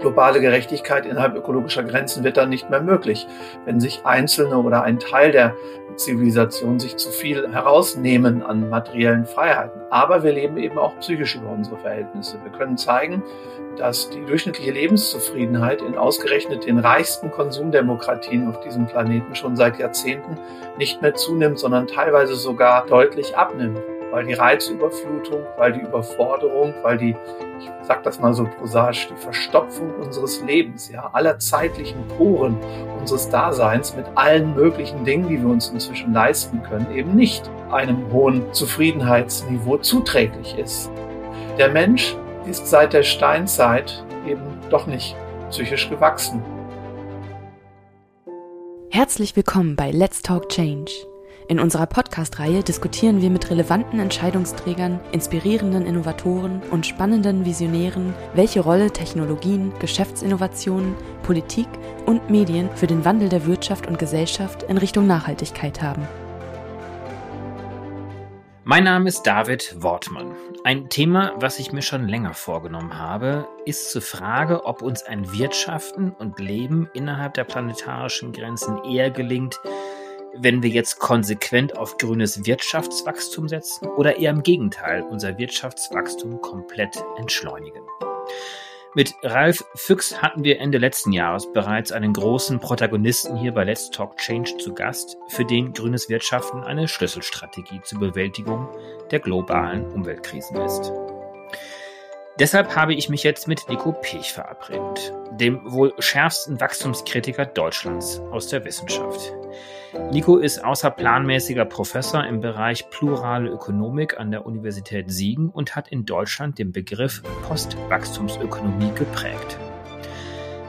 globale Gerechtigkeit innerhalb ökologischer Grenzen wird dann nicht mehr möglich, wenn sich Einzelne oder ein Teil der Zivilisation sich zu viel herausnehmen an materiellen Freiheiten. Aber wir leben eben auch psychisch über unsere Verhältnisse. Wir können zeigen, dass die durchschnittliche Lebenszufriedenheit in ausgerechnet den reichsten Konsumdemokratien auf diesem Planeten schon seit Jahrzehnten nicht mehr zunimmt, sondern teilweise sogar deutlich abnimmt weil die Reizüberflutung, weil die Überforderung, weil die, ich sag das mal so prosaisch, die Verstopfung unseres Lebens, ja, aller zeitlichen Poren unseres Daseins mit allen möglichen Dingen, die wir uns inzwischen leisten können, eben nicht einem hohen Zufriedenheitsniveau zuträglich ist. Der Mensch ist seit der Steinzeit eben doch nicht psychisch gewachsen. Herzlich willkommen bei Let's Talk Change in unserer Podcast-Reihe diskutieren wir mit relevanten Entscheidungsträgern, inspirierenden Innovatoren und spannenden Visionären, welche Rolle Technologien, Geschäftsinnovationen, Politik und Medien für den Wandel der Wirtschaft und Gesellschaft in Richtung Nachhaltigkeit haben. Mein Name ist David Wortmann. Ein Thema, was ich mir schon länger vorgenommen habe, ist zur Frage, ob uns ein Wirtschaften und Leben innerhalb der planetarischen Grenzen eher gelingt, wenn wir jetzt konsequent auf grünes Wirtschaftswachstum setzen oder eher im Gegenteil unser Wirtschaftswachstum komplett entschleunigen. Mit Ralf Füchs hatten wir Ende letzten Jahres bereits einen großen Protagonisten hier bei Let's Talk Change zu Gast, für den grünes Wirtschaften eine Schlüsselstrategie zur Bewältigung der globalen Umweltkrisen ist. Deshalb habe ich mich jetzt mit Nico Pech verabredet, dem wohl schärfsten Wachstumskritiker Deutschlands aus der Wissenschaft. Nico ist außerplanmäßiger Professor im Bereich plurale Ökonomik an der Universität Siegen und hat in Deutschland den Begriff Postwachstumsökonomie geprägt.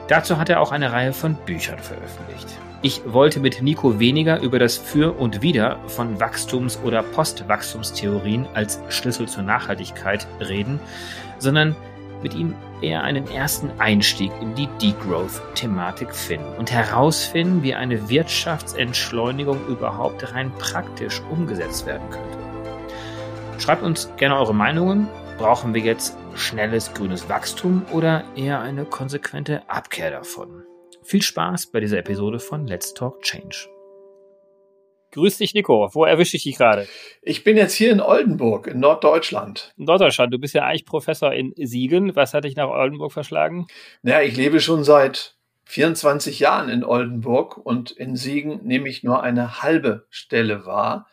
Dazu hat er auch eine Reihe von Büchern veröffentlicht. Ich wollte mit Nico weniger über das Für und Wider von Wachstums- oder Postwachstumstheorien als Schlüssel zur Nachhaltigkeit reden, sondern mit ihm eher einen ersten Einstieg in die Degrowth-Thematik finden und herausfinden, wie eine Wirtschaftsentschleunigung überhaupt rein praktisch umgesetzt werden könnte. Schreibt uns gerne eure Meinungen. Brauchen wir jetzt schnelles grünes Wachstum oder eher eine konsequente Abkehr davon? Viel Spaß bei dieser Episode von Let's Talk Change. Grüß dich, Nico. Wo erwische ich dich gerade? Ich bin jetzt hier in Oldenburg, in Norddeutschland. In Norddeutschland. Du bist ja eigentlich Professor in Siegen. Was hat dich nach Oldenburg verschlagen? Naja, ich lebe schon seit 24 Jahren in Oldenburg und in Siegen nehme ich nur eine halbe Stelle wahr.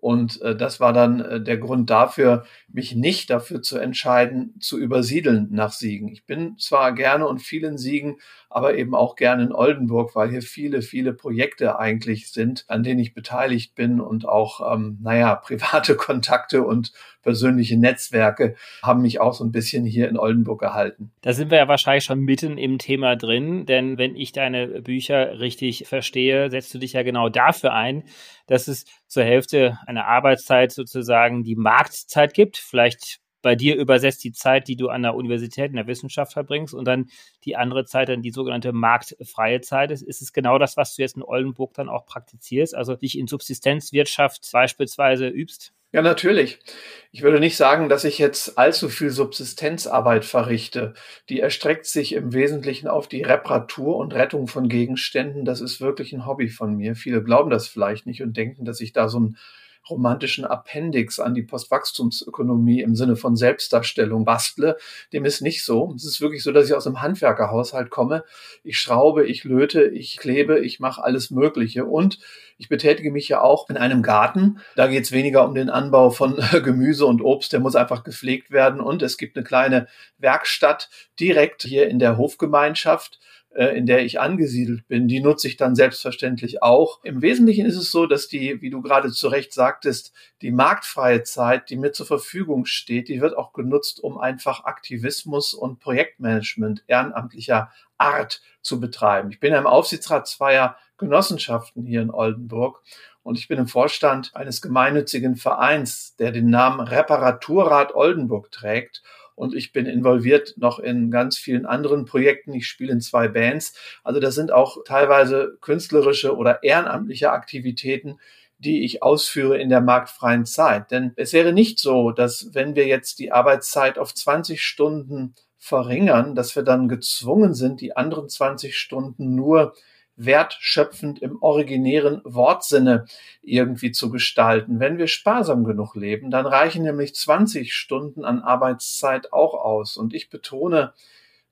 Und äh, das war dann äh, der Grund dafür, mich nicht dafür zu entscheiden, zu übersiedeln nach Siegen. Ich bin zwar gerne und viel in Siegen, aber eben auch gerne in Oldenburg, weil hier viele, viele Projekte eigentlich sind, an denen ich beteiligt bin und auch, ähm, naja, private Kontakte und persönliche Netzwerke haben mich auch so ein bisschen hier in Oldenburg gehalten. Da sind wir ja wahrscheinlich schon mitten im Thema drin, denn wenn ich deine Bücher richtig verstehe, setzt du dich ja genau dafür ein, dass es zur Hälfte einer Arbeitszeit sozusagen die Marktzeit gibt, vielleicht bei dir übersetzt die Zeit, die du an der Universität in der Wissenschaft verbringst und dann die andere Zeit dann die sogenannte marktfreie Zeit ist. Ist es genau das, was du jetzt in Oldenburg dann auch praktizierst, also dich in Subsistenzwirtschaft beispielsweise übst? Ja, natürlich. Ich würde nicht sagen, dass ich jetzt allzu viel Subsistenzarbeit verrichte. Die erstreckt sich im Wesentlichen auf die Reparatur und Rettung von Gegenständen. Das ist wirklich ein Hobby von mir. Viele glauben das vielleicht nicht und denken, dass ich da so ein romantischen Appendix an die Postwachstumsökonomie im Sinne von Selbstdarstellung bastle. Dem ist nicht so. Es ist wirklich so, dass ich aus einem Handwerkerhaushalt komme. Ich schraube, ich löte, ich klebe, ich mache alles Mögliche und ich betätige mich ja auch in einem Garten. Da geht es weniger um den Anbau von Gemüse und Obst, der muss einfach gepflegt werden. Und es gibt eine kleine Werkstatt direkt hier in der Hofgemeinschaft in der ich angesiedelt bin, die nutze ich dann selbstverständlich auch. Im Wesentlichen ist es so, dass die, wie du gerade zu Recht sagtest, die marktfreie Zeit, die mir zur Verfügung steht, die wird auch genutzt, um einfach Aktivismus und Projektmanagement ehrenamtlicher Art zu betreiben. Ich bin ja im Aufsichtsrat zweier Genossenschaften hier in Oldenburg und ich bin im Vorstand eines gemeinnützigen Vereins, der den Namen Reparaturrat Oldenburg trägt und ich bin involviert noch in ganz vielen anderen Projekten. Ich spiele in zwei Bands. Also das sind auch teilweise künstlerische oder ehrenamtliche Aktivitäten, die ich ausführe in der marktfreien Zeit. Denn es wäre nicht so, dass wenn wir jetzt die Arbeitszeit auf 20 Stunden verringern, dass wir dann gezwungen sind, die anderen 20 Stunden nur wertschöpfend im originären Wortsinne irgendwie zu gestalten. Wenn wir sparsam genug leben, dann reichen nämlich 20 Stunden an Arbeitszeit auch aus. Und ich betone,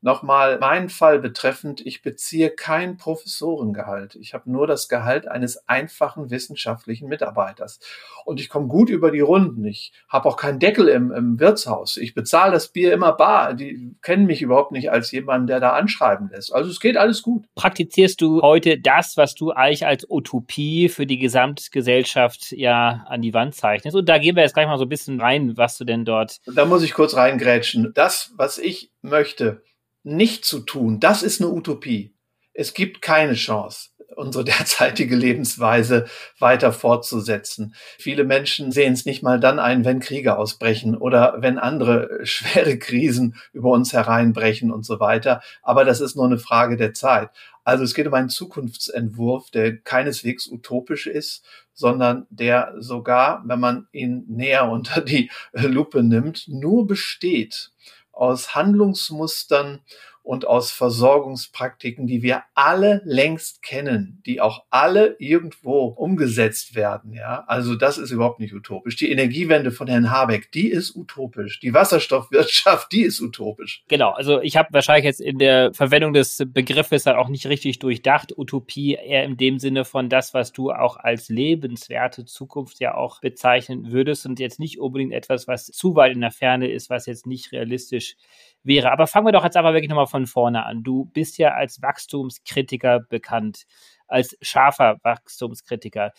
Nochmal meinen Fall betreffend, ich beziehe kein Professorengehalt. Ich habe nur das Gehalt eines einfachen wissenschaftlichen Mitarbeiters. Und ich komme gut über die Runden. Ich habe auch keinen Deckel im, im Wirtshaus. Ich bezahle das Bier immer bar. Die kennen mich überhaupt nicht als jemanden, der da anschreiben lässt. Also es geht alles gut. Praktizierst du heute das, was du eigentlich als Utopie für die Gesamtgesellschaft ja an die Wand zeichnest? Und da gehen wir jetzt gleich mal so ein bisschen rein, was du denn dort. Da muss ich kurz reingrätschen. Das, was ich möchte, nicht zu tun, das ist eine Utopie. Es gibt keine Chance, unsere derzeitige Lebensweise weiter fortzusetzen. Viele Menschen sehen es nicht mal dann ein, wenn Kriege ausbrechen oder wenn andere schwere Krisen über uns hereinbrechen und so weiter. Aber das ist nur eine Frage der Zeit. Also es geht um einen Zukunftsentwurf, der keineswegs utopisch ist, sondern der sogar, wenn man ihn näher unter die Lupe nimmt, nur besteht aus Handlungsmustern und aus Versorgungspraktiken, die wir alle längst kennen, die auch alle irgendwo umgesetzt werden. Ja, also das ist überhaupt nicht utopisch. Die Energiewende von Herrn Habeck, die ist utopisch. Die Wasserstoffwirtschaft, die ist utopisch. Genau. Also ich habe wahrscheinlich jetzt in der Verwendung des Begriffes halt auch nicht richtig durchdacht. Utopie eher in dem Sinne von das, was du auch als lebenswerte Zukunft ja auch bezeichnen würdest und jetzt nicht unbedingt etwas, was zu weit in der Ferne ist, was jetzt nicht realistisch wäre. Aber fangen wir doch jetzt aber wirklich nochmal von vorne an. Du bist ja als Wachstumskritiker bekannt, als scharfer Wachstumskritiker.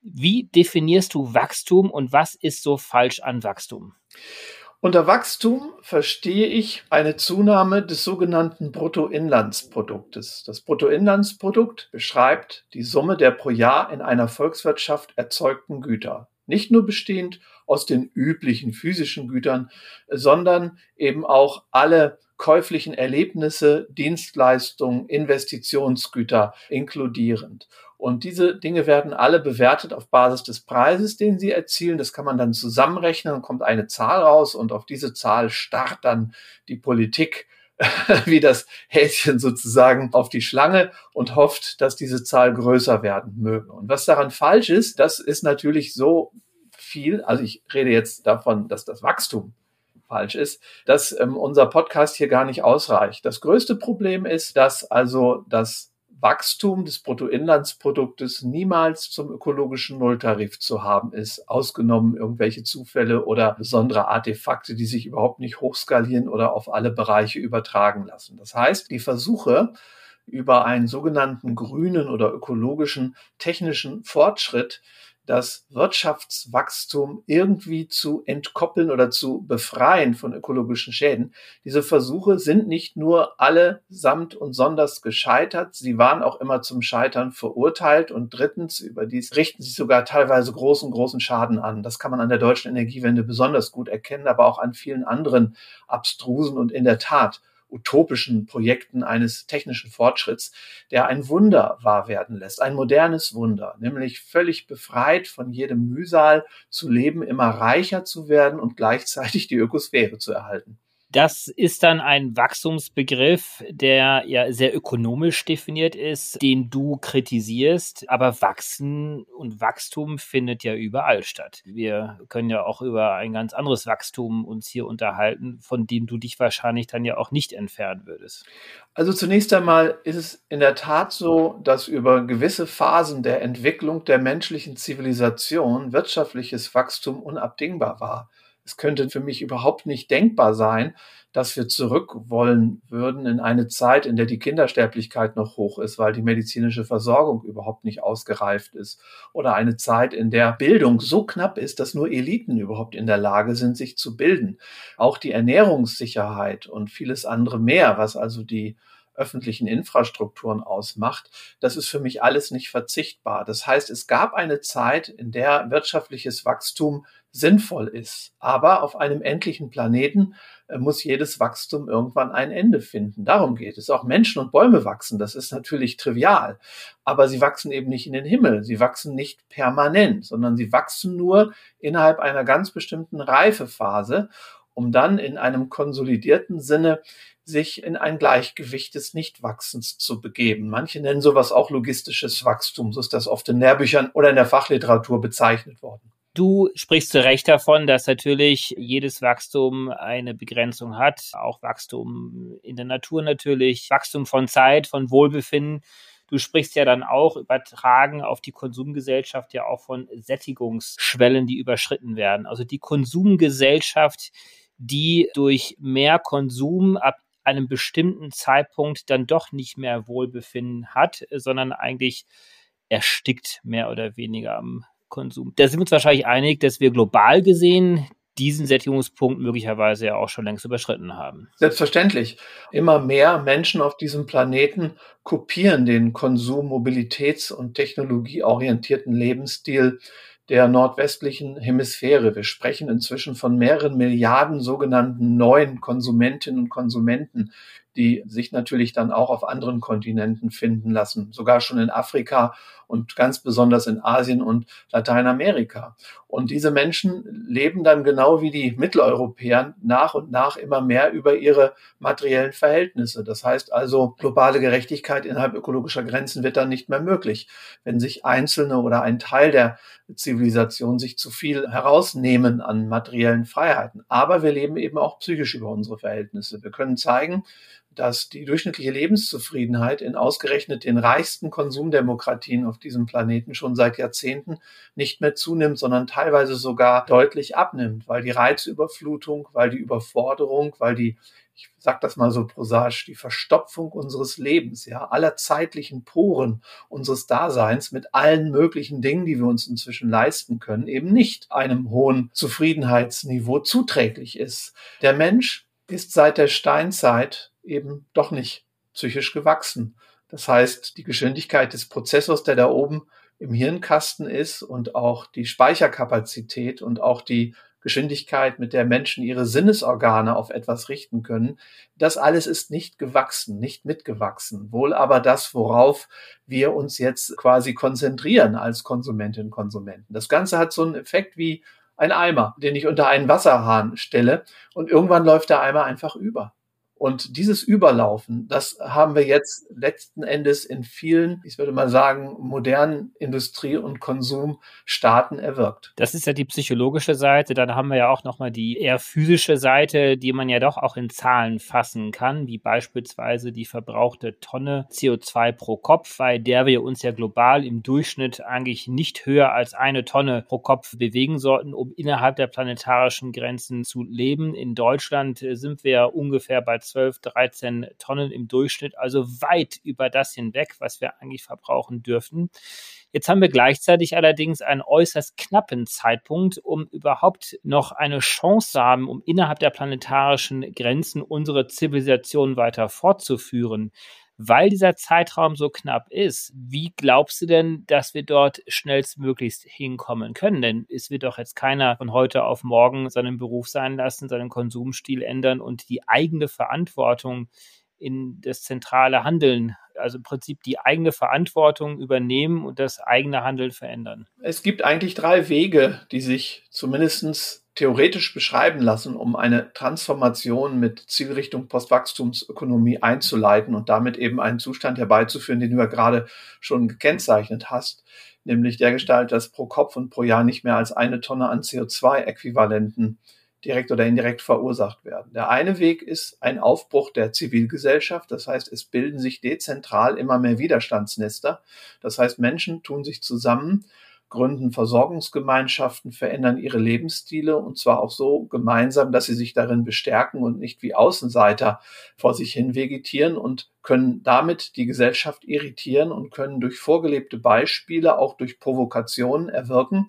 Wie definierst du Wachstum und was ist so falsch an Wachstum? Unter Wachstum verstehe ich eine Zunahme des sogenannten Bruttoinlandsproduktes. Das Bruttoinlandsprodukt beschreibt die Summe der pro Jahr in einer Volkswirtschaft erzeugten Güter. Nicht nur bestehend aus den üblichen physischen Gütern, sondern eben auch alle käuflichen Erlebnisse, Dienstleistungen, Investitionsgüter inkludierend. Und diese Dinge werden alle bewertet auf Basis des Preises, den sie erzielen. Das kann man dann zusammenrechnen kommt eine Zahl raus und auf diese Zahl starrt dann die Politik wie das Häschen sozusagen auf die Schlange und hofft, dass diese Zahl größer werden möge. Und was daran falsch ist, das ist natürlich so viel, also ich rede jetzt davon, dass das Wachstum falsch ist, dass ähm, unser Podcast hier gar nicht ausreicht. Das größte Problem ist, dass also das Wachstum des Bruttoinlandsproduktes niemals zum ökologischen Nulltarif zu haben ist, ausgenommen irgendwelche Zufälle oder besondere Artefakte, die sich überhaupt nicht hochskalieren oder auf alle Bereiche übertragen lassen. Das heißt, die Versuche, über einen sogenannten grünen oder ökologischen technischen Fortschritt das Wirtschaftswachstum irgendwie zu entkoppeln oder zu befreien von ökologischen Schäden. Diese Versuche sind nicht nur alle samt und sonders gescheitert, sie waren auch immer zum Scheitern verurteilt und drittens, überdies richten sie sogar teilweise großen, großen Schaden an. Das kann man an der deutschen Energiewende besonders gut erkennen, aber auch an vielen anderen abstrusen und in der Tat utopischen Projekten eines technischen Fortschritts, der ein Wunder wahr werden lässt, ein modernes Wunder, nämlich völlig befreit von jedem Mühsal zu leben, immer reicher zu werden und gleichzeitig die Ökosphäre zu erhalten. Das ist dann ein Wachstumsbegriff, der ja sehr ökonomisch definiert ist, den du kritisierst. Aber Wachsen und Wachstum findet ja überall statt. Wir können ja auch über ein ganz anderes Wachstum uns hier unterhalten, von dem du dich wahrscheinlich dann ja auch nicht entfernen würdest. Also zunächst einmal ist es in der Tat so, dass über gewisse Phasen der Entwicklung der menschlichen Zivilisation wirtschaftliches Wachstum unabdingbar war es könnte für mich überhaupt nicht denkbar sein, dass wir zurück wollen würden in eine Zeit, in der die Kindersterblichkeit noch hoch ist, weil die medizinische Versorgung überhaupt nicht ausgereift ist. Oder eine Zeit, in der Bildung so knapp ist, dass nur Eliten überhaupt in der Lage sind, sich zu bilden. Auch die Ernährungssicherheit und vieles andere mehr, was also die öffentlichen Infrastrukturen ausmacht, das ist für mich alles nicht verzichtbar. Das heißt, es gab eine Zeit, in der wirtschaftliches Wachstum sinnvoll ist. Aber auf einem endlichen Planeten äh, muss jedes Wachstum irgendwann ein Ende finden. Darum geht es. Auch Menschen und Bäume wachsen. Das ist natürlich trivial. Aber sie wachsen eben nicht in den Himmel. Sie wachsen nicht permanent, sondern sie wachsen nur innerhalb einer ganz bestimmten Reifephase, um dann in einem konsolidierten Sinne sich in ein Gleichgewicht des Nichtwachsens zu begeben. Manche nennen sowas auch logistisches Wachstum. So ist das oft in Lehrbüchern oder in der Fachliteratur bezeichnet worden. Du sprichst zu Recht davon, dass natürlich jedes Wachstum eine Begrenzung hat. Auch Wachstum in der Natur natürlich, Wachstum von Zeit, von Wohlbefinden. Du sprichst ja dann auch übertragen auf die Konsumgesellschaft ja auch von Sättigungsschwellen, die überschritten werden. Also die Konsumgesellschaft, die durch mehr Konsum ab einem bestimmten Zeitpunkt dann doch nicht mehr Wohlbefinden hat, sondern eigentlich erstickt mehr oder weniger am Konsum. Da sind wir uns wahrscheinlich einig, dass wir global gesehen diesen Sättigungspunkt möglicherweise ja auch schon längst überschritten haben. Selbstverständlich. Immer mehr Menschen auf diesem Planeten kopieren den Konsum-, Mobilitäts- und technologieorientierten Lebensstil der nordwestlichen Hemisphäre. Wir sprechen inzwischen von mehreren Milliarden sogenannten neuen Konsumentinnen und Konsumenten, die sich natürlich dann auch auf anderen Kontinenten finden lassen, sogar schon in Afrika und ganz besonders in Asien und Lateinamerika. Und diese Menschen leben dann genau wie die Mitteleuropäer nach und nach immer mehr über ihre materiellen Verhältnisse. Das heißt also, globale Gerechtigkeit innerhalb ökologischer Grenzen wird dann nicht mehr möglich, wenn sich Einzelne oder ein Teil der Zivilisation sich zu viel herausnehmen an materiellen Freiheiten. Aber wir leben eben auch psychisch über unsere Verhältnisse. Wir können zeigen, dass die durchschnittliche Lebenszufriedenheit in ausgerechnet den reichsten Konsumdemokratien auf diesem Planeten schon seit Jahrzehnten nicht mehr zunimmt, sondern teilweise sogar deutlich abnimmt, weil die Reizüberflutung, weil die Überforderung, weil die ich sag das mal so prosaisch, die Verstopfung unseres Lebens, ja, aller zeitlichen Poren unseres Daseins mit allen möglichen Dingen, die wir uns inzwischen leisten können, eben nicht einem hohen Zufriedenheitsniveau zuträglich ist. Der Mensch ist seit der Steinzeit eben doch nicht psychisch gewachsen. Das heißt, die Geschwindigkeit des Prozessors, der da oben im Hirnkasten ist und auch die Speicherkapazität und auch die Geschwindigkeit, mit der Menschen ihre Sinnesorgane auf etwas richten können, das alles ist nicht gewachsen, nicht mitgewachsen. Wohl aber das, worauf wir uns jetzt quasi konzentrieren als Konsumentinnen und Konsumenten. Das Ganze hat so einen Effekt wie ein Eimer, den ich unter einen Wasserhahn stelle und irgendwann läuft der Eimer einfach über. Und dieses Überlaufen, das haben wir jetzt letzten Endes in vielen, ich würde mal sagen, modernen Industrie- und Konsumstaaten erwirkt. Das ist ja die psychologische Seite. Dann haben wir ja auch nochmal die eher physische Seite, die man ja doch auch in Zahlen fassen kann, wie beispielsweise die verbrauchte Tonne CO2 pro Kopf, bei der wir uns ja global im Durchschnitt eigentlich nicht höher als eine Tonne pro Kopf bewegen sollten, um innerhalb der planetarischen Grenzen zu leben. In Deutschland sind wir ungefähr bei 12, 13 Tonnen im Durchschnitt, also weit über das hinweg, was wir eigentlich verbrauchen dürften. Jetzt haben wir gleichzeitig allerdings einen äußerst knappen Zeitpunkt, um überhaupt noch eine Chance zu haben, um innerhalb der planetarischen Grenzen unsere Zivilisation weiter fortzuführen weil dieser Zeitraum so knapp ist, wie glaubst du denn, dass wir dort schnellstmöglichst hinkommen können? Denn es wird doch jetzt keiner von heute auf morgen seinen Beruf sein lassen, seinen Konsumstil ändern und die eigene Verantwortung in das zentrale Handeln, also im Prinzip die eigene Verantwortung übernehmen und das eigene Handeln verändern? Es gibt eigentlich drei Wege, die sich zumindest theoretisch beschreiben lassen, um eine Transformation mit Zielrichtung Postwachstumsökonomie einzuleiten und damit eben einen Zustand herbeizuführen, den du ja gerade schon gekennzeichnet hast, nämlich der Gestalt, dass pro Kopf und pro Jahr nicht mehr als eine Tonne an CO2-Äquivalenten direkt oder indirekt verursacht werden. Der eine Weg ist ein Aufbruch der Zivilgesellschaft. Das heißt, es bilden sich dezentral immer mehr Widerstandsnester. Das heißt, Menschen tun sich zusammen gründen Versorgungsgemeinschaften, verändern ihre Lebensstile und zwar auch so gemeinsam, dass sie sich darin bestärken und nicht wie Außenseiter vor sich hin vegetieren und können damit die Gesellschaft irritieren und können durch vorgelebte Beispiele, auch durch Provokationen erwirken,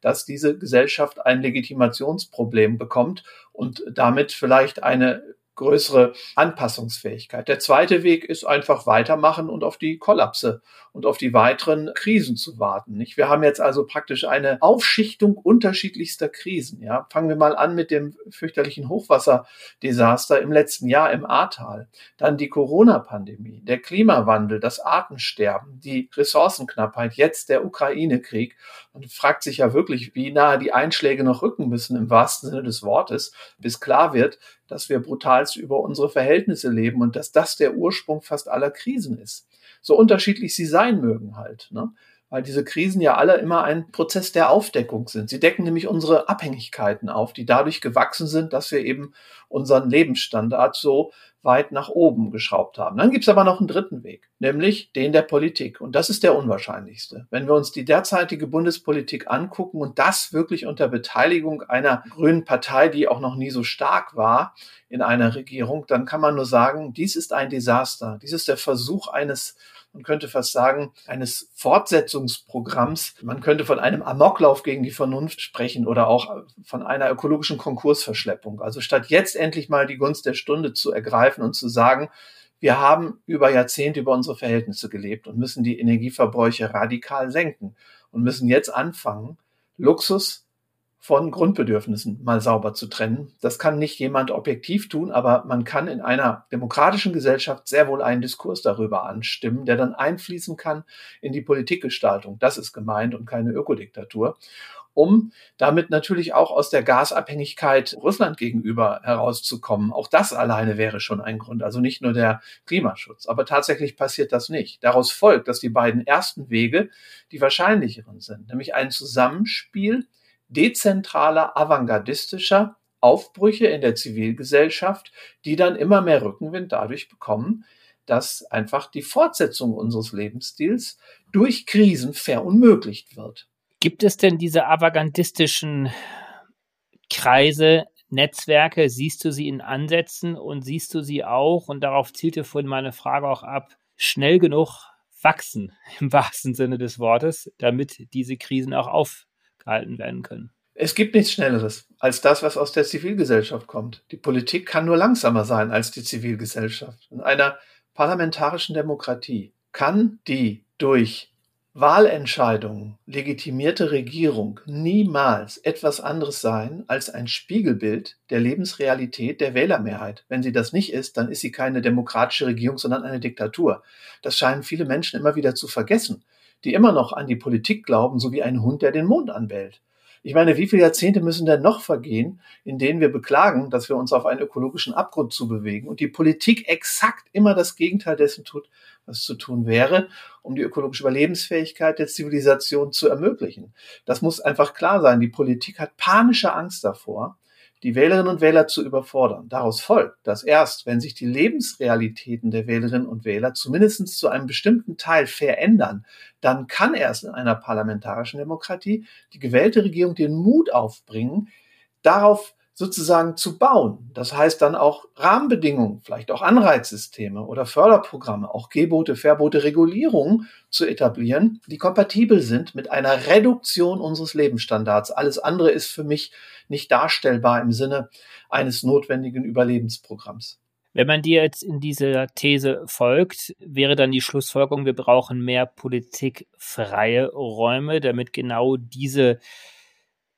dass diese Gesellschaft ein Legitimationsproblem bekommt und damit vielleicht eine größere Anpassungsfähigkeit. Der zweite Weg ist einfach weitermachen und auf die Kollapse und auf die weiteren Krisen zu warten. Nicht? Wir haben jetzt also praktisch eine Aufschichtung unterschiedlichster Krisen. Ja? Fangen wir mal an mit dem fürchterlichen Hochwasserdesaster im letzten Jahr im Ahrtal. Dann die Corona-Pandemie, der Klimawandel, das Artensterben, die Ressourcenknappheit, jetzt der Ukraine-Krieg. Und fragt sich ja wirklich, wie nahe die Einschläge noch rücken müssen im wahrsten Sinne des Wortes, bis klar wird, dass wir brutalst über unsere Verhältnisse leben und dass das der Ursprung fast aller Krisen ist. So unterschiedlich sie sein mögen halt. Ne? Weil diese Krisen ja alle immer ein Prozess der Aufdeckung sind. Sie decken nämlich unsere Abhängigkeiten auf, die dadurch gewachsen sind, dass wir eben unseren Lebensstandard so weit nach oben geschraubt haben. Dann gibt's aber noch einen dritten Weg, nämlich den der Politik. Und das ist der unwahrscheinlichste. Wenn wir uns die derzeitige Bundespolitik angucken und das wirklich unter Beteiligung einer grünen Partei, die auch noch nie so stark war in einer Regierung, dann kann man nur sagen, dies ist ein Desaster. Dies ist der Versuch eines man könnte fast sagen, eines Fortsetzungsprogramms. Man könnte von einem Amoklauf gegen die Vernunft sprechen oder auch von einer ökologischen Konkursverschleppung. Also statt jetzt endlich mal die Gunst der Stunde zu ergreifen und zu sagen, wir haben über Jahrzehnte über unsere Verhältnisse gelebt und müssen die Energieverbräuche radikal senken und müssen jetzt anfangen, Luxus von Grundbedürfnissen mal sauber zu trennen. Das kann nicht jemand objektiv tun, aber man kann in einer demokratischen Gesellschaft sehr wohl einen Diskurs darüber anstimmen, der dann einfließen kann in die Politikgestaltung. Das ist gemeint und keine Ökodiktatur um damit natürlich auch aus der Gasabhängigkeit Russland gegenüber herauszukommen. Auch das alleine wäre schon ein Grund, also nicht nur der Klimaschutz. Aber tatsächlich passiert das nicht. Daraus folgt, dass die beiden ersten Wege die wahrscheinlicheren sind, nämlich ein Zusammenspiel dezentraler, avantgardistischer Aufbrüche in der Zivilgesellschaft, die dann immer mehr Rückenwind dadurch bekommen, dass einfach die Fortsetzung unseres Lebensstils durch Krisen verunmöglicht wird. Gibt es denn diese avantgardistischen Kreise, Netzwerke? Siehst du sie in Ansätzen und siehst du sie auch, und darauf zielte vorhin meine Frage auch ab, schnell genug wachsen im wahrsten Sinne des Wortes, damit diese Krisen auch auf gehalten werden können. Es gibt nichts Schnelleres als das, was aus der Zivilgesellschaft kommt. Die Politik kann nur langsamer sein als die Zivilgesellschaft. In einer parlamentarischen Demokratie kann die durch Wahlentscheidungen legitimierte Regierung niemals etwas anderes sein als ein Spiegelbild der Lebensrealität der Wählermehrheit. Wenn sie das nicht ist, dann ist sie keine demokratische Regierung, sondern eine Diktatur. Das scheinen viele Menschen immer wieder zu vergessen die immer noch an die Politik glauben, so wie ein Hund, der den Mond anbellt. Ich meine, wie viele Jahrzehnte müssen denn noch vergehen, in denen wir beklagen, dass wir uns auf einen ökologischen Abgrund zubewegen und die Politik exakt immer das Gegenteil dessen tut, was zu tun wäre, um die ökologische Überlebensfähigkeit der Zivilisation zu ermöglichen. Das muss einfach klar sein. Die Politik hat panische Angst davor, die Wählerinnen und Wähler zu überfordern. Daraus folgt, dass erst, wenn sich die Lebensrealitäten der Wählerinnen und Wähler zumindest zu einem bestimmten Teil verändern, dann kann erst in einer parlamentarischen Demokratie die gewählte Regierung den Mut aufbringen, darauf sozusagen zu bauen. Das heißt dann auch Rahmenbedingungen, vielleicht auch Anreizsysteme oder Förderprogramme, auch Gebote, Verbote, Regulierungen zu etablieren, die kompatibel sind mit einer Reduktion unseres Lebensstandards. Alles andere ist für mich nicht darstellbar im Sinne eines notwendigen Überlebensprogramms. Wenn man dir jetzt in dieser These folgt, wäre dann die Schlussfolgerung, wir brauchen mehr politikfreie Räume, damit genau diese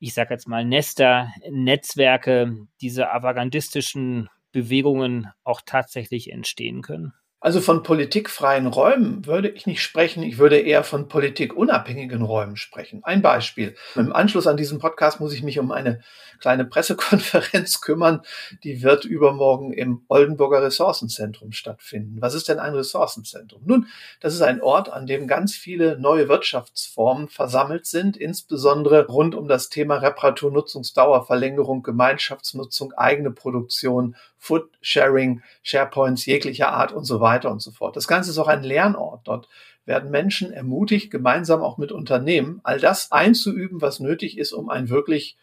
ich sage jetzt mal, Nester, Netzwerke, diese avantgardistischen Bewegungen auch tatsächlich entstehen können? Also von politikfreien Räumen würde ich nicht sprechen, ich würde eher von politikunabhängigen Räumen sprechen. Ein Beispiel. Im Anschluss an diesen Podcast muss ich mich um eine kleine Pressekonferenz kümmern, die wird übermorgen im Oldenburger Ressourcenzentrum stattfinden. Was ist denn ein Ressourcenzentrum? Nun, das ist ein Ort, an dem ganz viele neue Wirtschaftsformen versammelt sind, insbesondere rund um das Thema Reparatur, Nutzungsdauerverlängerung, Gemeinschaftsnutzung, eigene Produktion, Food Sharing, SharePoints jeglicher Art und so weiter und so fort. Das Ganze ist auch ein Lernort. Dort werden Menschen ermutigt, gemeinsam auch mit Unternehmen, all das einzuüben, was nötig ist, um ein wirklich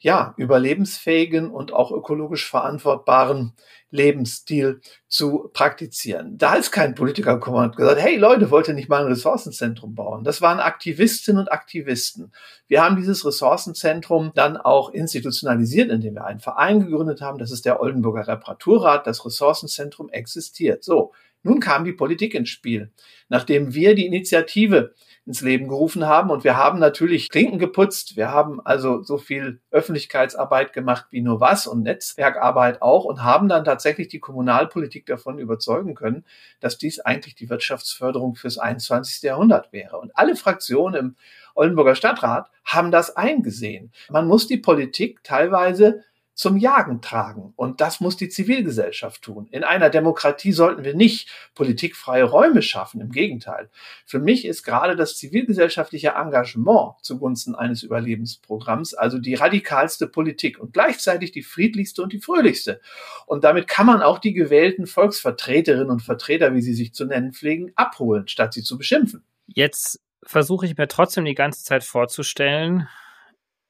ja, überlebensfähigen und auch ökologisch verantwortbaren Lebensstil zu praktizieren. Da ist kein Politiker gekommen und gesagt, hey Leute, wollt ihr nicht mal ein Ressourcenzentrum bauen? Das waren Aktivistinnen und Aktivisten. Wir haben dieses Ressourcenzentrum dann auch institutionalisiert, indem wir einen Verein gegründet haben. Das ist der Oldenburger Reparaturrat. Das Ressourcenzentrum existiert. So. Nun kam die Politik ins Spiel. Nachdem wir die Initiative ins Leben gerufen haben. Und wir haben natürlich Klinken geputzt. Wir haben also so viel Öffentlichkeitsarbeit gemacht wie nur was und Netzwerkarbeit auch und haben dann tatsächlich die Kommunalpolitik davon überzeugen können, dass dies eigentlich die Wirtschaftsförderung fürs 21. Jahrhundert wäre. Und alle Fraktionen im Oldenburger Stadtrat haben das eingesehen. Man muss die Politik teilweise zum Jagen tragen. Und das muss die Zivilgesellschaft tun. In einer Demokratie sollten wir nicht politikfreie Räume schaffen. Im Gegenteil. Für mich ist gerade das zivilgesellschaftliche Engagement zugunsten eines Überlebensprogramms also die radikalste Politik und gleichzeitig die friedlichste und die fröhlichste. Und damit kann man auch die gewählten Volksvertreterinnen und Vertreter, wie sie sich zu nennen pflegen, abholen, statt sie zu beschimpfen. Jetzt versuche ich mir trotzdem die ganze Zeit vorzustellen,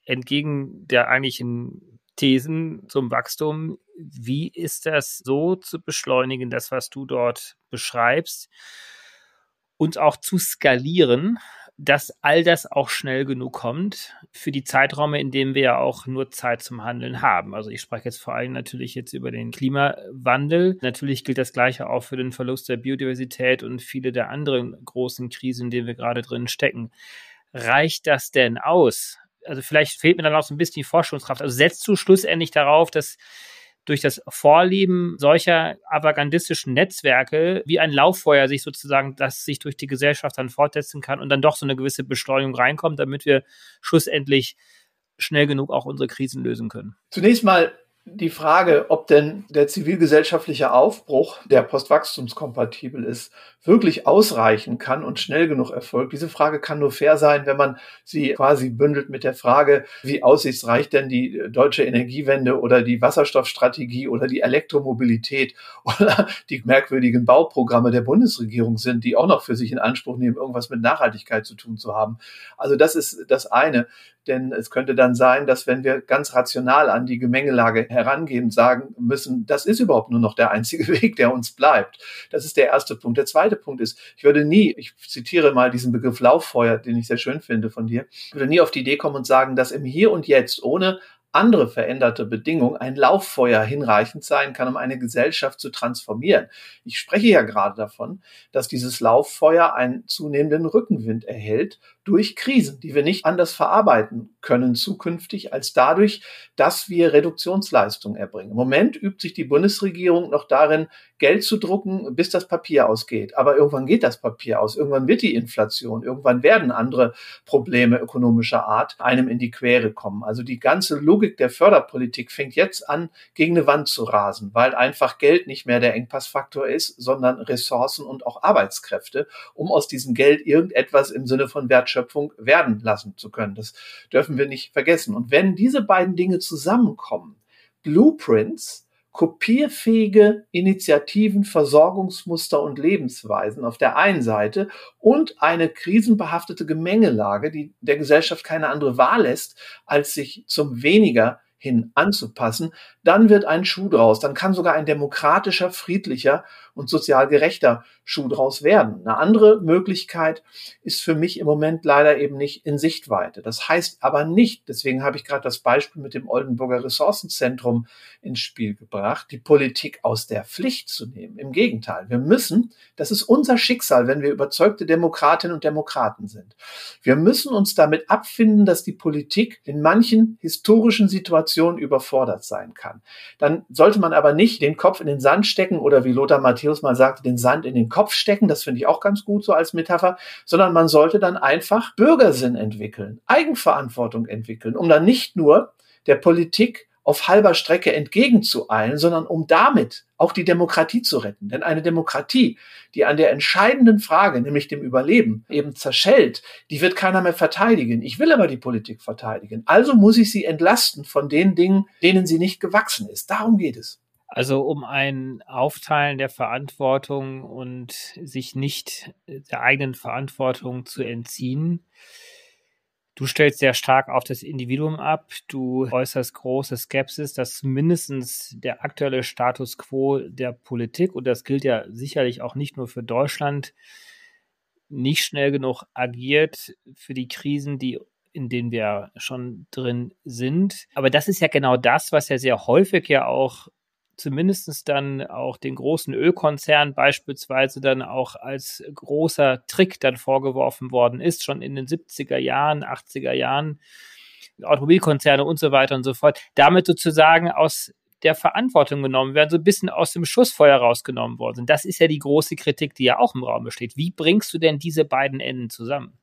entgegen der eigentlichen Thesen zum Wachstum. Wie ist das so zu beschleunigen, das, was du dort beschreibst, und auch zu skalieren, dass all das auch schnell genug kommt für die Zeiträume, in denen wir ja auch nur Zeit zum Handeln haben. Also ich spreche jetzt vor allem natürlich jetzt über den Klimawandel. Natürlich gilt das Gleiche auch für den Verlust der Biodiversität und viele der anderen großen Krisen, in denen wir gerade drin stecken. Reicht das denn aus? Also vielleicht fehlt mir dann auch so ein bisschen die Forschungskraft. Also setzt du schlussendlich darauf, dass durch das Vorleben solcher avantgardistischen Netzwerke wie ein Lauffeuer sich sozusagen, das sich durch die Gesellschaft dann fortsetzen kann und dann doch so eine gewisse Beschleunigung reinkommt, damit wir schlussendlich schnell genug auch unsere Krisen lösen können. Zunächst mal die Frage, ob denn der zivilgesellschaftliche Aufbruch, der postwachstumskompatibel ist, wirklich ausreichen kann und schnell genug erfolgt. Diese Frage kann nur fair sein, wenn man sie quasi bündelt mit der Frage, wie aussichtsreich denn die deutsche Energiewende oder die Wasserstoffstrategie oder die Elektromobilität oder die merkwürdigen Bauprogramme der Bundesregierung sind, die auch noch für sich in Anspruch nehmen, irgendwas mit Nachhaltigkeit zu tun zu haben. Also das ist das eine. Denn es könnte dann sein, dass wenn wir ganz rational an die Gemengelage herangehen, sagen müssen, das ist überhaupt nur noch der einzige Weg, der uns bleibt. Das ist der erste Punkt. Der zweite Punkt ist, ich würde nie, ich zitiere mal diesen Begriff Lauffeuer, den ich sehr schön finde von dir, ich würde nie auf die Idee kommen und sagen, dass im Hier und Jetzt ohne andere veränderte Bedingungen ein Lauffeuer hinreichend sein kann, um eine Gesellschaft zu transformieren. Ich spreche ja gerade davon, dass dieses Lauffeuer einen zunehmenden Rückenwind erhält durch Krisen, die wir nicht anders verarbeiten können zukünftig als dadurch, dass wir Reduktionsleistungen erbringen. Im Moment übt sich die Bundesregierung noch darin, Geld zu drucken, bis das Papier ausgeht. Aber irgendwann geht das Papier aus. Irgendwann wird die Inflation. Irgendwann werden andere Probleme ökonomischer Art einem in die Quere kommen. Also die ganze Logik der Förderpolitik fängt jetzt an, gegen eine Wand zu rasen, weil einfach Geld nicht mehr der Engpassfaktor ist, sondern Ressourcen und auch Arbeitskräfte, um aus diesem Geld irgendetwas im Sinne von Wertschöpfung Wertschöpfung werden lassen zu können. Das dürfen wir nicht vergessen. Und wenn diese beiden Dinge zusammenkommen, Blueprints, kopierfähige Initiativen, Versorgungsmuster und Lebensweisen auf der einen Seite und eine krisenbehaftete Gemengelage, die der Gesellschaft keine andere Wahl lässt, als sich zum weniger hin anzupassen, dann wird ein Schuh draus. Dann kann sogar ein demokratischer, friedlicher und sozial gerechter Schuh draus werden. Eine andere Möglichkeit ist für mich im Moment leider eben nicht in Sichtweite. Das heißt aber nicht, deswegen habe ich gerade das Beispiel mit dem Oldenburger Ressourcenzentrum ins Spiel gebracht, die Politik aus der Pflicht zu nehmen. Im Gegenteil, wir müssen, das ist unser Schicksal, wenn wir überzeugte Demokratinnen und Demokraten sind. Wir müssen uns damit abfinden, dass die Politik in manchen historischen Situationen überfordert sein kann. Dann sollte man aber nicht den Kopf in den Sand stecken oder wie Lothar Matthäus mal sagte, den Sand in den Kopf stecken. Das finde ich auch ganz gut so als Metapher, sondern man sollte dann einfach Bürgersinn entwickeln, Eigenverantwortung entwickeln, um dann nicht nur der Politik auf halber Strecke entgegenzueilen, sondern um damit auch die Demokratie zu retten. Denn eine Demokratie, die an der entscheidenden Frage, nämlich dem Überleben, eben zerschellt, die wird keiner mehr verteidigen. Ich will aber die Politik verteidigen. Also muss ich sie entlasten von den Dingen, denen sie nicht gewachsen ist. Darum geht es. Also um ein Aufteilen der Verantwortung und sich nicht der eigenen Verantwortung zu entziehen, Du stellst sehr stark auf das Individuum ab. Du äußerst große Skepsis, dass mindestens der aktuelle Status quo der Politik, und das gilt ja sicherlich auch nicht nur für Deutschland, nicht schnell genug agiert für die Krisen, die in denen wir schon drin sind. Aber das ist ja genau das, was ja sehr häufig ja auch zumindest dann auch den großen Ölkonzernen beispielsweise dann auch als großer Trick dann vorgeworfen worden ist, schon in den 70er Jahren, 80er Jahren, Automobilkonzerne und so weiter und so fort, damit sozusagen aus der Verantwortung genommen werden, so ein bisschen aus dem Schussfeuer rausgenommen worden sind. Das ist ja die große Kritik, die ja auch im Raum besteht. Wie bringst du denn diese beiden Enden zusammen?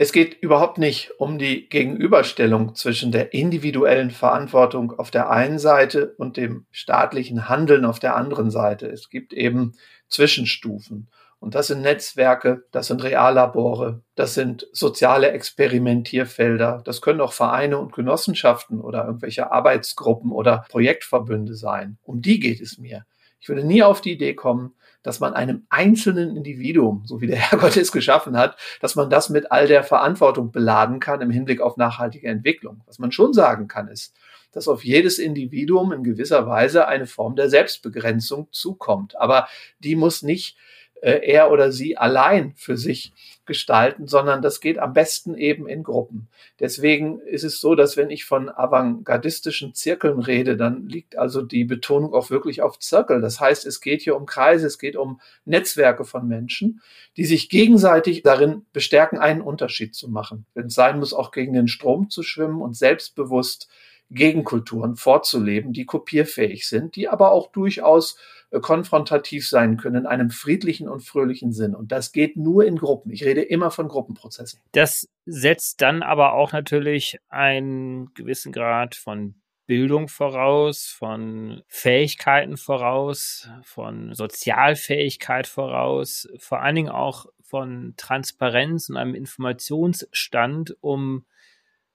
Es geht überhaupt nicht um die Gegenüberstellung zwischen der individuellen Verantwortung auf der einen Seite und dem staatlichen Handeln auf der anderen Seite. Es gibt eben Zwischenstufen. Und das sind Netzwerke, das sind Reallabore, das sind soziale Experimentierfelder, das können auch Vereine und Genossenschaften oder irgendwelche Arbeitsgruppen oder Projektverbünde sein. Um die geht es mir. Ich würde nie auf die Idee kommen, dass man einem einzelnen Individuum, so wie der Herrgott es geschaffen hat, dass man das mit all der Verantwortung beladen kann im Hinblick auf nachhaltige Entwicklung. Was man schon sagen kann, ist, dass auf jedes Individuum in gewisser Weise eine Form der Selbstbegrenzung zukommt. Aber die muss nicht äh, er oder sie allein für sich gestalten, sondern das geht am besten eben in Gruppen. Deswegen ist es so, dass wenn ich von avantgardistischen Zirkeln rede, dann liegt also die Betonung auch wirklich auf Zirkel. Das heißt, es geht hier um Kreise, es geht um Netzwerke von Menschen, die sich gegenseitig darin bestärken, einen Unterschied zu machen. Wenn es sein muss, auch gegen den Strom zu schwimmen und selbstbewusst Gegenkulturen vorzuleben, die kopierfähig sind, die aber auch durchaus konfrontativ sein können in einem friedlichen und fröhlichen Sinn. Und das geht nur in Gruppen. Ich rede immer von Gruppenprozessen. Das setzt dann aber auch natürlich einen gewissen Grad von Bildung voraus, von Fähigkeiten voraus, von Sozialfähigkeit voraus, vor allen Dingen auch von Transparenz und einem Informationsstand, um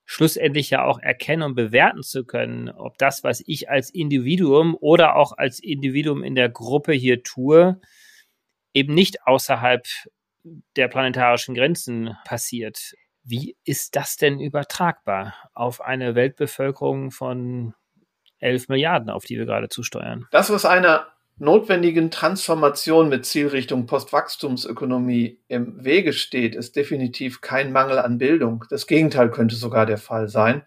schlussendlich ja auch erkennen und bewerten zu können, ob das, was ich als Individuum oder auch als Individuum in der Gruppe hier tue, eben nicht außerhalb der planetarischen Grenzen passiert. Wie ist das denn übertragbar auf eine Weltbevölkerung von 11 Milliarden, auf die wir gerade zusteuern? Das, was einer notwendigen Transformation mit Zielrichtung Postwachstumsökonomie im Wege steht, ist definitiv kein Mangel an Bildung. Das Gegenteil könnte sogar der Fall sein.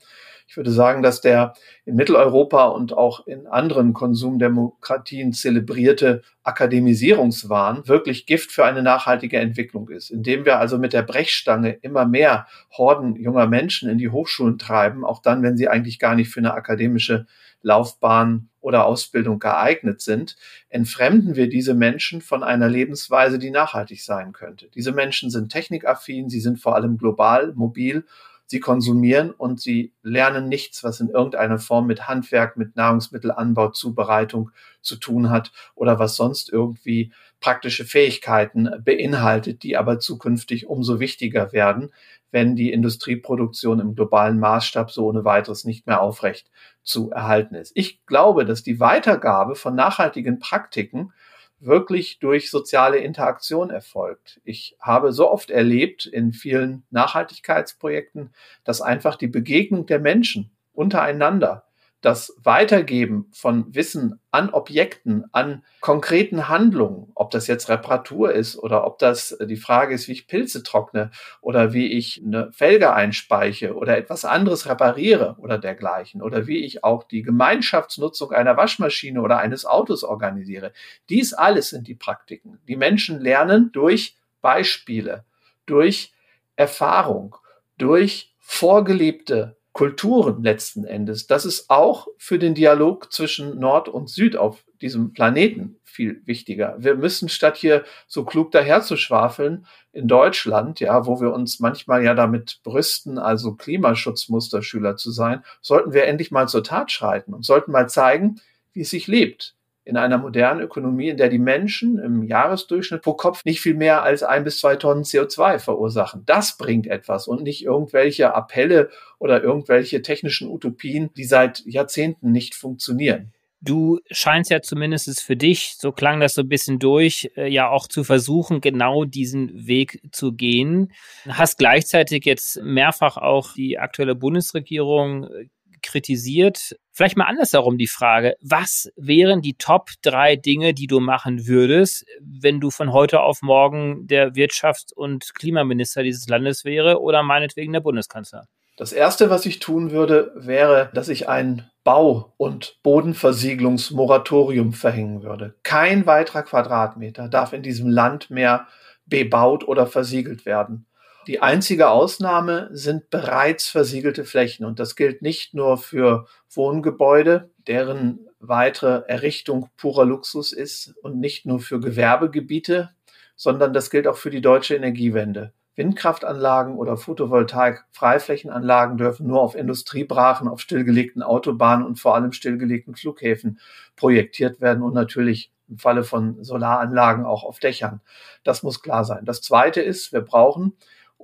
Ich würde sagen, dass der in Mitteleuropa und auch in anderen Konsumdemokratien zelebrierte Akademisierungswahn wirklich Gift für eine nachhaltige Entwicklung ist, indem wir also mit der Brechstange immer mehr Horden junger Menschen in die Hochschulen treiben, auch dann, wenn sie eigentlich gar nicht für eine akademische Laufbahn oder Ausbildung geeignet sind, entfremden wir diese Menschen von einer Lebensweise, die nachhaltig sein könnte. Diese Menschen sind technikaffin, sie sind vor allem global, mobil, sie konsumieren und sie lernen nichts, was in irgendeiner Form mit Handwerk, mit Nahrungsmittelanbau, Zubereitung zu tun hat oder was sonst irgendwie praktische Fähigkeiten beinhaltet, die aber zukünftig umso wichtiger werden, wenn die Industrieproduktion im globalen Maßstab so ohne weiteres nicht mehr aufrecht zu erhalten ist. Ich glaube, dass die Weitergabe von nachhaltigen Praktiken wirklich durch soziale Interaktion erfolgt. Ich habe so oft erlebt in vielen Nachhaltigkeitsprojekten, dass einfach die Begegnung der Menschen untereinander das Weitergeben von Wissen an Objekten, an konkreten Handlungen, ob das jetzt Reparatur ist oder ob das äh, die Frage ist, wie ich Pilze trockne oder wie ich eine Felge einspeiche oder etwas anderes repariere oder dergleichen oder wie ich auch die Gemeinschaftsnutzung einer Waschmaschine oder eines Autos organisiere. Dies alles sind die Praktiken. Die Menschen lernen durch Beispiele, durch Erfahrung, durch vorgelebte Kulturen letzten Endes. Das ist auch für den Dialog zwischen Nord und Süd auf diesem Planeten viel wichtiger. Wir müssen statt hier so klug daherzuschwafeln in Deutschland, ja, wo wir uns manchmal ja damit brüsten, also Klimaschutzmusterschüler zu sein, sollten wir endlich mal zur Tat schreiten und sollten mal zeigen, wie es sich lebt in einer modernen Ökonomie, in der die Menschen im Jahresdurchschnitt pro Kopf nicht viel mehr als ein bis zwei Tonnen CO2 verursachen. Das bringt etwas und nicht irgendwelche Appelle oder irgendwelche technischen Utopien, die seit Jahrzehnten nicht funktionieren. Du scheinst ja zumindest für dich, so klang das so ein bisschen durch, äh, ja auch zu versuchen, genau diesen Weg zu gehen. Hast gleichzeitig jetzt mehrfach auch die aktuelle Bundesregierung äh, kritisiert. Vielleicht mal andersherum die Frage, was wären die Top drei Dinge, die du machen würdest, wenn du von heute auf morgen der Wirtschafts- und Klimaminister dieses Landes wäre oder meinetwegen der Bundeskanzler? Das Erste, was ich tun würde, wäre, dass ich ein Bau- und Bodenversiegelungsmoratorium verhängen würde. Kein weiterer Quadratmeter darf in diesem Land mehr bebaut oder versiegelt werden. Die einzige Ausnahme sind bereits versiegelte Flächen. Und das gilt nicht nur für Wohngebäude, deren weitere Errichtung purer Luxus ist und nicht nur für Gewerbegebiete, sondern das gilt auch für die deutsche Energiewende. Windkraftanlagen oder Photovoltaik-Freiflächenanlagen dürfen nur auf Industriebrachen, auf stillgelegten Autobahnen und vor allem stillgelegten Flughäfen projektiert werden und natürlich im Falle von Solaranlagen auch auf Dächern. Das muss klar sein. Das Zweite ist, wir brauchen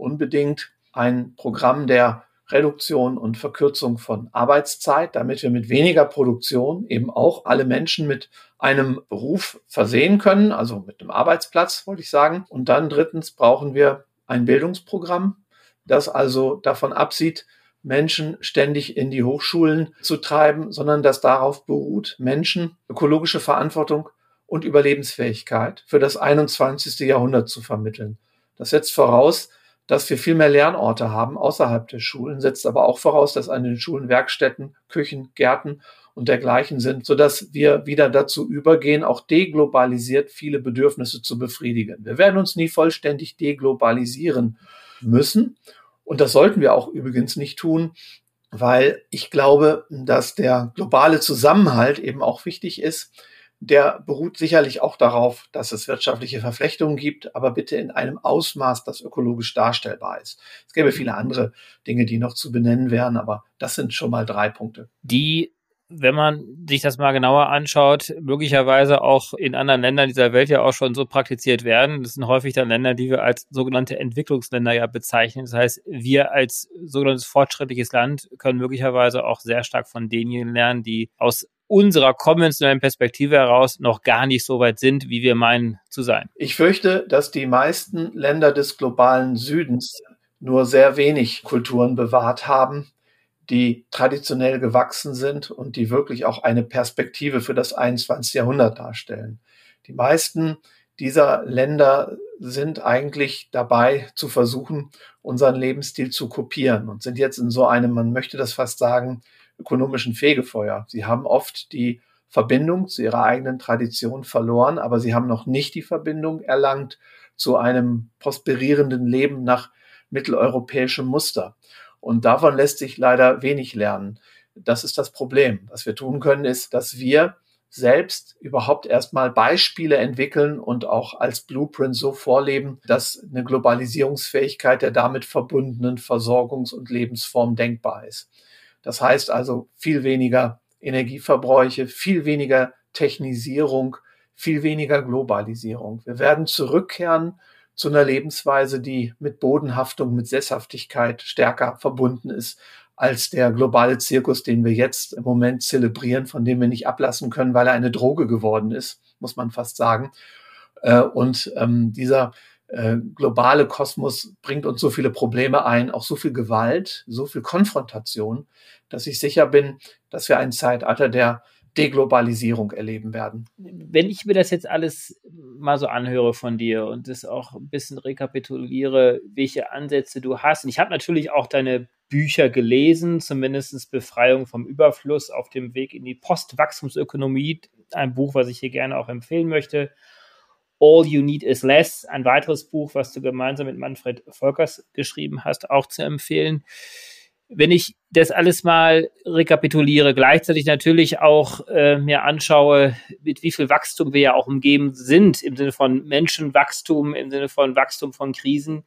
unbedingt ein Programm der Reduktion und Verkürzung von Arbeitszeit, damit wir mit weniger Produktion eben auch alle Menschen mit einem Beruf versehen können, also mit einem Arbeitsplatz, wollte ich sagen. Und dann drittens brauchen wir ein Bildungsprogramm, das also davon absieht, Menschen ständig in die Hochschulen zu treiben, sondern das darauf beruht, Menschen ökologische Verantwortung und Überlebensfähigkeit für das 21. Jahrhundert zu vermitteln. Das setzt voraus, dass wir viel mehr Lernorte haben außerhalb der Schulen, setzt aber auch voraus, dass an den Schulen Werkstätten, Küchen, Gärten und dergleichen sind, sodass wir wieder dazu übergehen, auch deglobalisiert viele Bedürfnisse zu befriedigen. Wir werden uns nie vollständig deglobalisieren müssen. Und das sollten wir auch übrigens nicht tun, weil ich glaube, dass der globale Zusammenhalt eben auch wichtig ist der beruht sicherlich auch darauf, dass es wirtschaftliche Verflechtungen gibt, aber bitte in einem Ausmaß, das ökologisch darstellbar ist. Es gäbe viele andere Dinge, die noch zu benennen wären, aber das sind schon mal drei Punkte. Die wenn man sich das mal genauer anschaut, möglicherweise auch in anderen Ländern dieser Welt ja auch schon so praktiziert werden. Das sind häufig dann Länder, die wir als sogenannte Entwicklungsländer ja bezeichnen. Das heißt, wir als sogenanntes fortschrittliches Land können möglicherweise auch sehr stark von denjenigen lernen, die aus unserer konventionellen Perspektive heraus noch gar nicht so weit sind, wie wir meinen zu sein. Ich fürchte, dass die meisten Länder des globalen Südens nur sehr wenig Kulturen bewahrt haben, die traditionell gewachsen sind und die wirklich auch eine Perspektive für das 21. Jahrhundert darstellen. Die meisten dieser Länder sind eigentlich dabei zu versuchen, unseren Lebensstil zu kopieren und sind jetzt in so einem, man möchte das fast sagen, ökonomischen Fegefeuer. Sie haben oft die Verbindung zu ihrer eigenen Tradition verloren, aber sie haben noch nicht die Verbindung erlangt zu einem prosperierenden Leben nach mitteleuropäischem Muster. Und davon lässt sich leider wenig lernen. Das ist das Problem. Was wir tun können, ist, dass wir selbst überhaupt erstmal Beispiele entwickeln und auch als Blueprint so vorleben, dass eine Globalisierungsfähigkeit der damit verbundenen Versorgungs- und Lebensform denkbar ist. Das heißt also viel weniger Energieverbräuche, viel weniger Technisierung, viel weniger Globalisierung. Wir werden zurückkehren zu einer Lebensweise, die mit Bodenhaftung, mit Sesshaftigkeit stärker verbunden ist als der globale Zirkus, den wir jetzt im Moment zelebrieren, von dem wir nicht ablassen können, weil er eine Droge geworden ist, muss man fast sagen. Äh, und ähm, dieser äh, globale Kosmos bringt uns so viele Probleme ein, auch so viel Gewalt, so viel Konfrontation, dass ich sicher bin, dass wir ein Zeitalter der Deglobalisierung erleben werden. Wenn ich mir das jetzt alles mal so anhöre von dir und das auch ein bisschen rekapituliere, welche Ansätze du hast, und ich habe natürlich auch deine Bücher gelesen, zumindest Befreiung vom Überfluss auf dem Weg in die Postwachstumsökonomie, ein Buch, was ich hier gerne auch empfehlen möchte. All You Need Is Less, ein weiteres Buch, was du gemeinsam mit Manfred Volkers geschrieben hast, auch zu empfehlen. Wenn ich das alles mal rekapituliere, gleichzeitig natürlich auch äh, mir anschaue, mit wie viel Wachstum wir ja auch umgeben sind, im Sinne von Menschenwachstum, im Sinne von Wachstum von Krisen,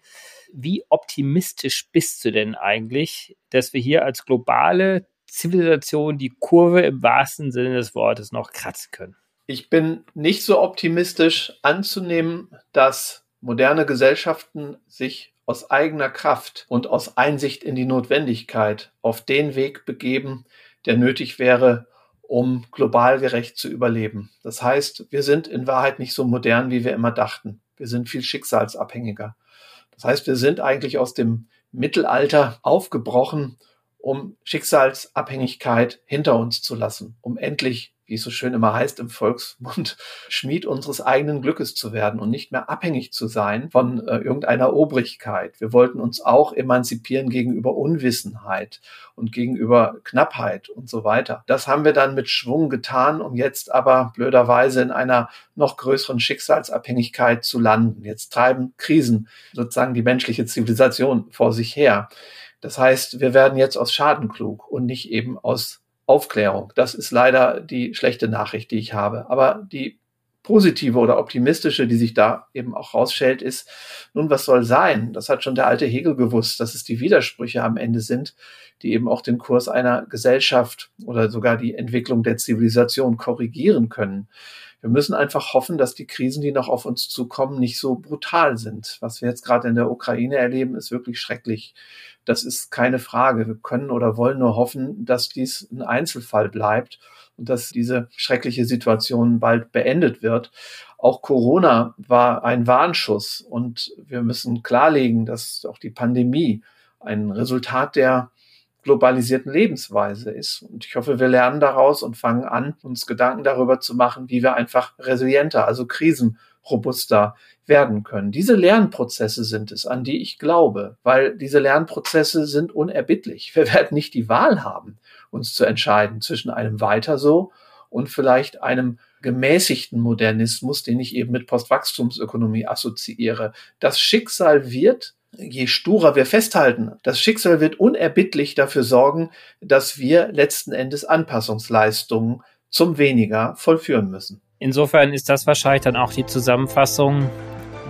wie optimistisch bist du denn eigentlich, dass wir hier als globale Zivilisation die Kurve im wahrsten Sinne des Wortes noch kratzen können? Ich bin nicht so optimistisch anzunehmen, dass moderne Gesellschaften sich aus eigener Kraft und aus Einsicht in die Notwendigkeit auf den Weg begeben, der nötig wäre, um global gerecht zu überleben. Das heißt, wir sind in Wahrheit nicht so modern, wie wir immer dachten. Wir sind viel schicksalsabhängiger. Das heißt, wir sind eigentlich aus dem Mittelalter aufgebrochen, um Schicksalsabhängigkeit hinter uns zu lassen, um endlich wie es so schön immer heißt im Volksmund, Schmied unseres eigenen Glückes zu werden und nicht mehr abhängig zu sein von äh, irgendeiner Obrigkeit. Wir wollten uns auch emanzipieren gegenüber Unwissenheit und gegenüber Knappheit und so weiter. Das haben wir dann mit Schwung getan, um jetzt aber blöderweise in einer noch größeren Schicksalsabhängigkeit zu landen. Jetzt treiben Krisen sozusagen die menschliche Zivilisation vor sich her. Das heißt, wir werden jetzt aus Schaden klug und nicht eben aus Aufklärung. Das ist leider die schlechte Nachricht, die ich habe. Aber die positive oder optimistische, die sich da eben auch rausstellt, ist, nun, was soll sein? Das hat schon der alte Hegel gewusst, dass es die Widersprüche am Ende sind, die eben auch den Kurs einer Gesellschaft oder sogar die Entwicklung der Zivilisation korrigieren können. Wir müssen einfach hoffen, dass die Krisen, die noch auf uns zukommen, nicht so brutal sind. Was wir jetzt gerade in der Ukraine erleben, ist wirklich schrecklich. Das ist keine Frage. Wir können oder wollen nur hoffen, dass dies ein Einzelfall bleibt und dass diese schreckliche Situation bald beendet wird. Auch Corona war ein Warnschuss und wir müssen klarlegen, dass auch die Pandemie ein Resultat der globalisierten Lebensweise ist. Und ich hoffe, wir lernen daraus und fangen an, uns Gedanken darüber zu machen, wie wir einfach resilienter, also krisenrobuster werden können. Diese Lernprozesse sind es, an die ich glaube, weil diese Lernprozesse sind unerbittlich. Wir werden nicht die Wahl haben, uns zu entscheiden zwischen einem weiter so und vielleicht einem gemäßigten Modernismus, den ich eben mit Postwachstumsökonomie assoziiere. Das Schicksal wird, je sturer wir festhalten, das Schicksal wird unerbittlich dafür sorgen, dass wir letzten Endes Anpassungsleistungen zum weniger vollführen müssen. Insofern ist das wahrscheinlich dann auch die Zusammenfassung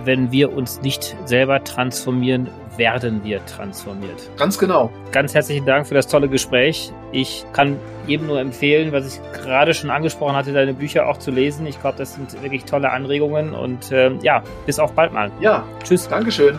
wenn wir uns nicht selber transformieren, werden wir transformiert. Ganz genau. Ganz herzlichen Dank für das tolle Gespräch. Ich kann jedem nur empfehlen, was ich gerade schon angesprochen hatte, deine Bücher auch zu lesen. Ich glaube, das sind wirklich tolle Anregungen und äh, ja, bis auf bald mal. Ja, tschüss. Dankeschön.